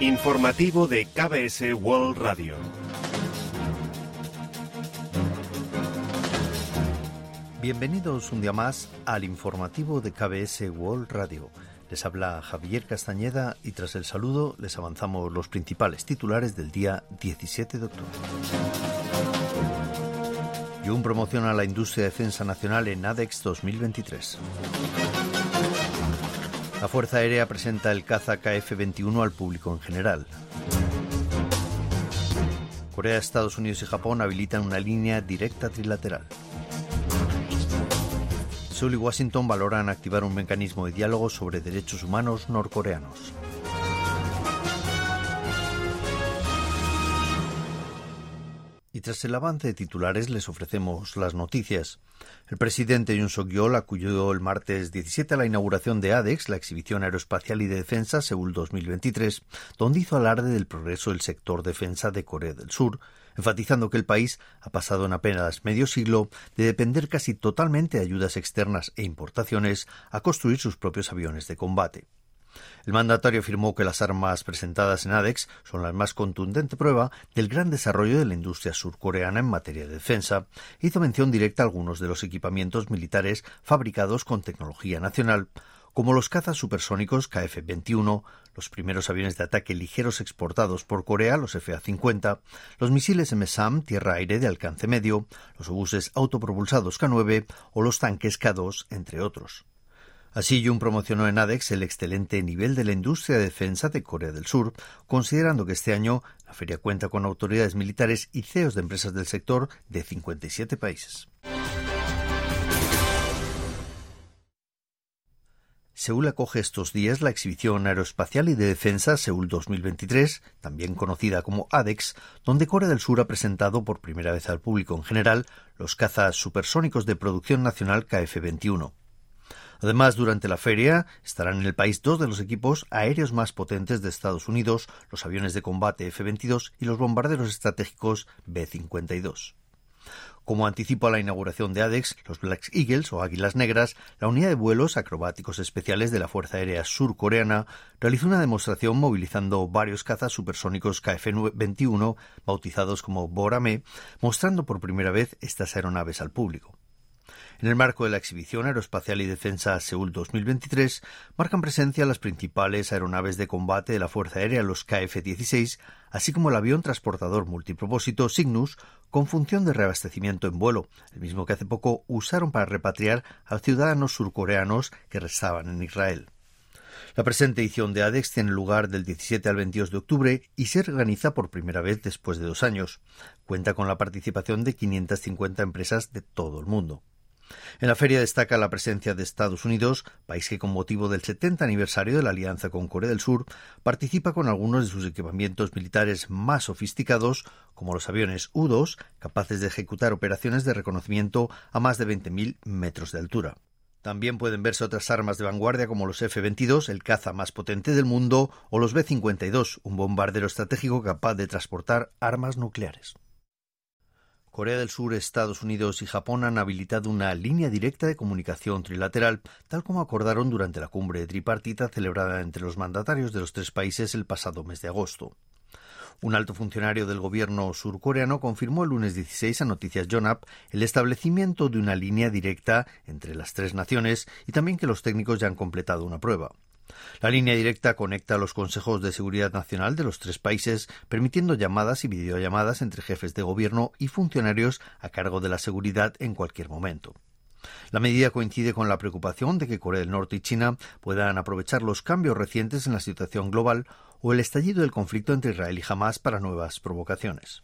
Informativo de KBS World Radio. Bienvenidos un día más al informativo de KBS World Radio. Les habla Javier Castañeda y tras el saludo les avanzamos los principales titulares del día 17 de octubre. Jun promociona la industria de defensa nacional en ADEX 2023. La Fuerza Aérea presenta el caza KF-21 al público en general. Corea, Estados Unidos y Japón habilitan una línea directa trilateral. Seúl y Washington valoran activar un mecanismo de diálogo sobre derechos humanos norcoreanos. Tras el avance de titulares les ofrecemos las noticias. El presidente Yoon Suk-yeol acudió el martes 17 a la inauguración de ADEX, la exhibición aeroespacial y de defensa Seúl 2023, donde hizo alarde del progreso del sector defensa de Corea del Sur, enfatizando que el país ha pasado en apenas medio siglo de depender casi totalmente de ayudas externas e importaciones a construir sus propios aviones de combate. El mandatario afirmó que las armas presentadas en ADEX son la más contundente prueba del gran desarrollo de la industria surcoreana en materia de defensa. Hizo mención directa a algunos de los equipamientos militares fabricados con tecnología nacional, como los cazas supersónicos KF-21, los primeros aviones de ataque ligeros exportados por Corea, los FA-50, los misiles MSAM tierra-aire de alcance medio, los obuses autopropulsados K-9 o los tanques K-2, entre otros. Así, Jun promocionó en ADEX el excelente nivel de la industria de defensa de Corea del Sur, considerando que este año la feria cuenta con autoridades militares y CEOs de empresas del sector de 57 países. Seúl acoge estos días la exhibición aeroespacial y de defensa Seúl 2023, también conocida como ADEX, donde Corea del Sur ha presentado por primera vez al público en general los cazas supersónicos de producción nacional KF-21. Además, durante la feria estarán en el país dos de los equipos aéreos más potentes de Estados Unidos, los aviones de combate F-22 y los bombarderos estratégicos B-52. Como anticipo a la inauguración de ADEX, los Black Eagles o Águilas Negras, la unidad de vuelos acrobáticos especiales de la Fuerza Aérea Surcoreana, realizó una demostración movilizando varios cazas supersónicos KF-21, bautizados como Borame, mostrando por primera vez estas aeronaves al público. En el marco de la exhibición aeroespacial y defensa Seúl 2023, marcan presencia las principales aeronaves de combate de la Fuerza Aérea, los KF-16, así como el avión transportador multipropósito Cygnus, con función de reabastecimiento en vuelo, el mismo que hace poco usaron para repatriar a ciudadanos surcoreanos que restaban en Israel. La presente edición de ADEX tiene lugar del 17 al 22 de octubre y se organiza por primera vez después de dos años. Cuenta con la participación de 550 empresas de todo el mundo. En la feria destaca la presencia de Estados Unidos, país que con motivo del 70 aniversario de la alianza con Corea del Sur participa con algunos de sus equipamientos militares más sofisticados, como los aviones U-2, capaces de ejecutar operaciones de reconocimiento a más de 20.000 metros de altura. También pueden verse otras armas de vanguardia como los F-22, el caza más potente del mundo, o los B-52, un bombardero estratégico capaz de transportar armas nucleares. Corea del Sur, Estados Unidos y Japón han habilitado una línea directa de comunicación trilateral, tal como acordaron durante la cumbre tripartita celebrada entre los mandatarios de los tres países el pasado mes de agosto. Un alto funcionario del gobierno surcoreano confirmó el lunes 16 a Noticias Jonap el establecimiento de una línea directa entre las tres naciones y también que los técnicos ya han completado una prueba. La línea directa conecta los consejos de seguridad nacional de los tres países, permitiendo llamadas y videollamadas entre jefes de gobierno y funcionarios a cargo de la seguridad en cualquier momento. La medida coincide con la preocupación de que Corea del Norte y China puedan aprovechar los cambios recientes en la situación global o el estallido del conflicto entre Israel y Hamas para nuevas provocaciones.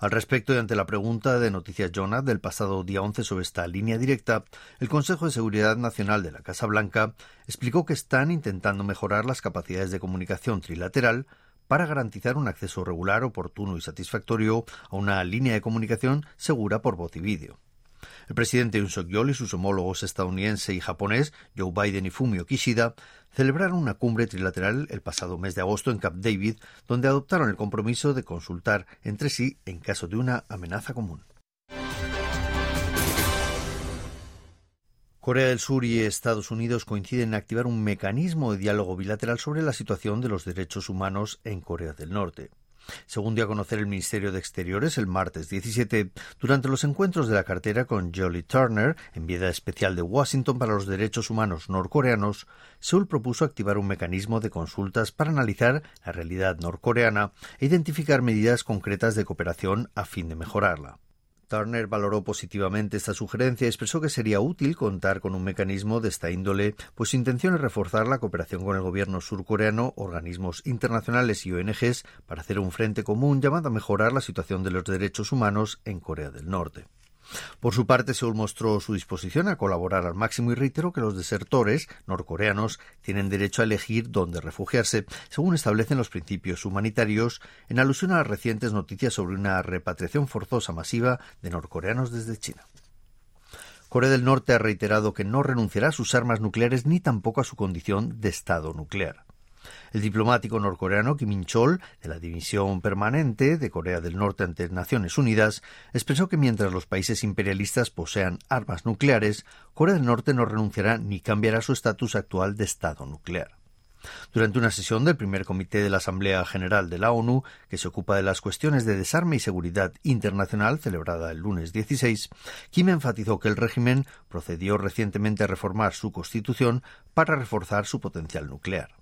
Al respecto, y ante la pregunta de Noticias Jonah del pasado día 11 sobre esta línea directa, el Consejo de Seguridad Nacional de la Casa Blanca explicó que están intentando mejorar las capacidades de comunicación trilateral para garantizar un acceso regular, oportuno y satisfactorio a una línea de comunicación segura por voz y vídeo. El presidente Yoon Suk-yeol y sus homólogos estadounidense y japonés, Joe Biden y Fumio Kishida, celebraron una cumbre trilateral el pasado mes de agosto en Camp David, donde adoptaron el compromiso de consultar entre sí en caso de una amenaza común. Corea del Sur y Estados Unidos coinciden en activar un mecanismo de diálogo bilateral sobre la situación de los derechos humanos en Corea del Norte. Según dio a conocer el Ministerio de Exteriores el martes 17, durante los encuentros de la cartera con Jolie Turner, enviada especial de Washington para los derechos humanos norcoreanos, Seúl propuso activar un mecanismo de consultas para analizar la realidad norcoreana e identificar medidas concretas de cooperación a fin de mejorarla. Turner valoró positivamente esta sugerencia y expresó que sería útil contar con un mecanismo de esta índole, pues su intención es reforzar la cooperación con el gobierno surcoreano, organismos internacionales y ONGs para hacer un frente común llamado a mejorar la situación de los derechos humanos en Corea del Norte. Por su parte, Seúl mostró su disposición a colaborar al máximo y reiteró que los desertores norcoreanos tienen derecho a elegir dónde refugiarse, según establecen los principios humanitarios, en alusión a las recientes noticias sobre una repatriación forzosa masiva de norcoreanos desde China. Corea del Norte ha reiterado que no renunciará a sus armas nucleares ni tampoco a su condición de Estado nuclear. El diplomático norcoreano Kim In-chol, de la División Permanente de Corea del Norte ante Naciones Unidas, expresó que mientras los países imperialistas posean armas nucleares, Corea del Norte no renunciará ni cambiará su estatus actual de Estado nuclear. Durante una sesión del primer comité de la Asamblea General de la ONU, que se ocupa de las cuestiones de desarme y seguridad internacional, celebrada el lunes 16, Kim enfatizó que el régimen procedió recientemente a reformar su constitución para reforzar su potencial nuclear.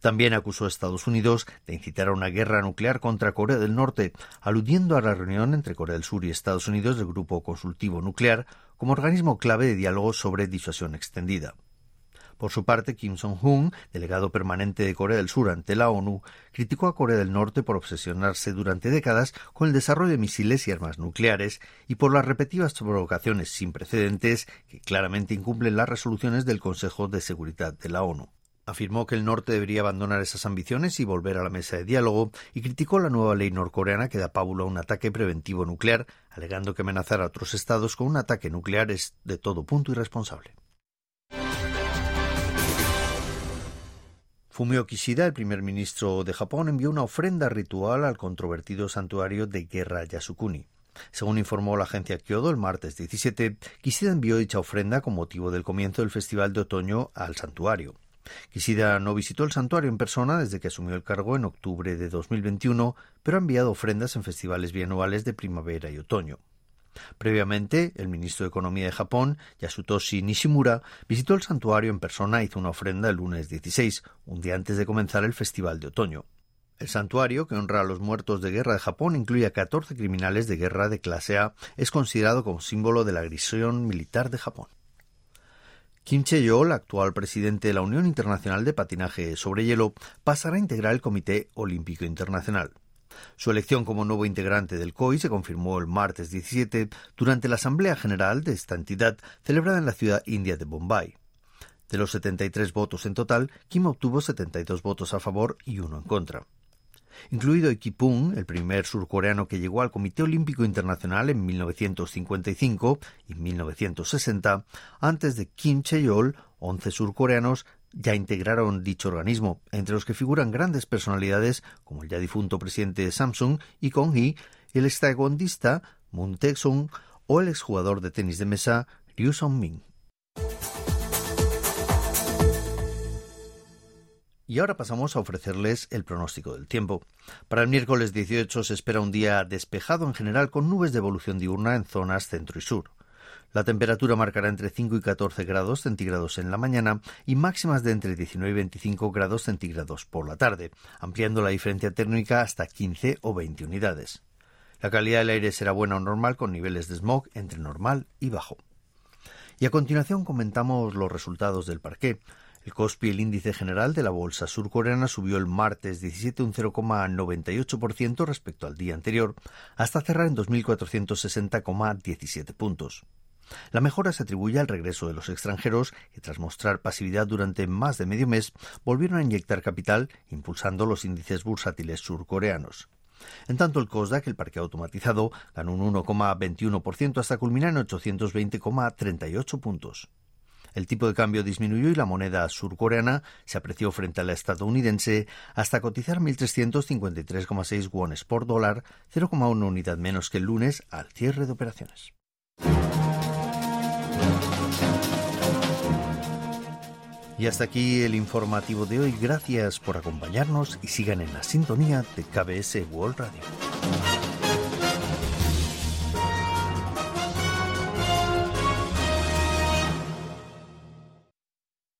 También acusó a Estados Unidos de incitar a una guerra nuclear contra Corea del Norte, aludiendo a la reunión entre Corea del Sur y Estados Unidos del Grupo Consultivo Nuclear como organismo clave de diálogo sobre disuasión extendida. Por su parte, Kim Jong-un, delegado permanente de Corea del Sur ante la ONU, criticó a Corea del Norte por obsesionarse durante décadas con el desarrollo de misiles y armas nucleares y por las repetidas provocaciones sin precedentes que claramente incumplen las resoluciones del Consejo de Seguridad de la ONU. Afirmó que el norte debería abandonar esas ambiciones y volver a la mesa de diálogo y criticó la nueva ley norcoreana que da pábulo a un ataque preventivo nuclear, alegando que amenazar a otros estados con un ataque nuclear es de todo punto irresponsable. Fumio Kishida, el primer ministro de Japón, envió una ofrenda ritual al controvertido santuario de guerra Yasukuni. Según informó la agencia Kyodo el martes 17, Kishida envió dicha ofrenda con motivo del comienzo del Festival de Otoño al santuario. Kishida no visitó el santuario en persona desde que asumió el cargo en octubre de 2021, pero ha enviado ofrendas en festivales bianuales de primavera y otoño. Previamente, el ministro de Economía de Japón, Yasutoshi Nishimura, visitó el santuario en persona e hizo una ofrenda el lunes 16, un día antes de comenzar el Festival de Otoño. El santuario, que honra a los muertos de guerra de Japón, incluye a 14 criminales de guerra de clase A, es considerado como símbolo de la agresión militar de Japón. Kim Che-yol, actual presidente de la Unión Internacional de Patinaje sobre Hielo, pasará a integrar el Comité Olímpico Internacional. Su elección como nuevo integrante del COI se confirmó el martes 17 durante la Asamblea General de esta entidad celebrada en la ciudad india de Bombay. De los 73 votos en total, Kim obtuvo 72 votos a favor y uno en contra incluido Ekipung, el primer surcoreano que llegó al Comité Olímpico Internacional en 1955 y 1960, antes de Kim Che-yol, 11 surcoreanos ya integraron dicho organismo, entre los que figuran grandes personalidades como el ya difunto presidente de Samsung y Kong Hee, el extaekwondista Moon Tae-sung o el exjugador de tenis de mesa Ryu Song-min. Y ahora pasamos a ofrecerles el pronóstico del tiempo. Para el miércoles 18 se espera un día despejado en general con nubes de evolución diurna en zonas centro y sur. La temperatura marcará entre 5 y 14 grados centígrados en la mañana y máximas de entre 19 y 25 grados centígrados por la tarde, ampliando la diferencia térmica hasta 15 o 20 unidades. La calidad del aire será buena o normal con niveles de smog entre normal y bajo. Y a continuación comentamos los resultados del parqué. El Kospi, el índice general de la bolsa surcoreana, subió el martes 17 un 0,98% respecto al día anterior, hasta cerrar en 2.460,17 puntos. La mejora se atribuye al regreso de los extranjeros que, tras mostrar pasividad durante más de medio mes, volvieron a inyectar capital, impulsando los índices bursátiles surcoreanos. En tanto, el COSDAC, el parque automatizado, ganó un 1,21% hasta culminar en 820,38 puntos. El tipo de cambio disminuyó y la moneda surcoreana se apreció frente a la estadounidense hasta cotizar 1.353,6 wones por dólar, 0,1 unidad menos que el lunes al cierre de operaciones. Y hasta aquí el informativo de hoy. Gracias por acompañarnos y sigan en la sintonía de KBS World Radio.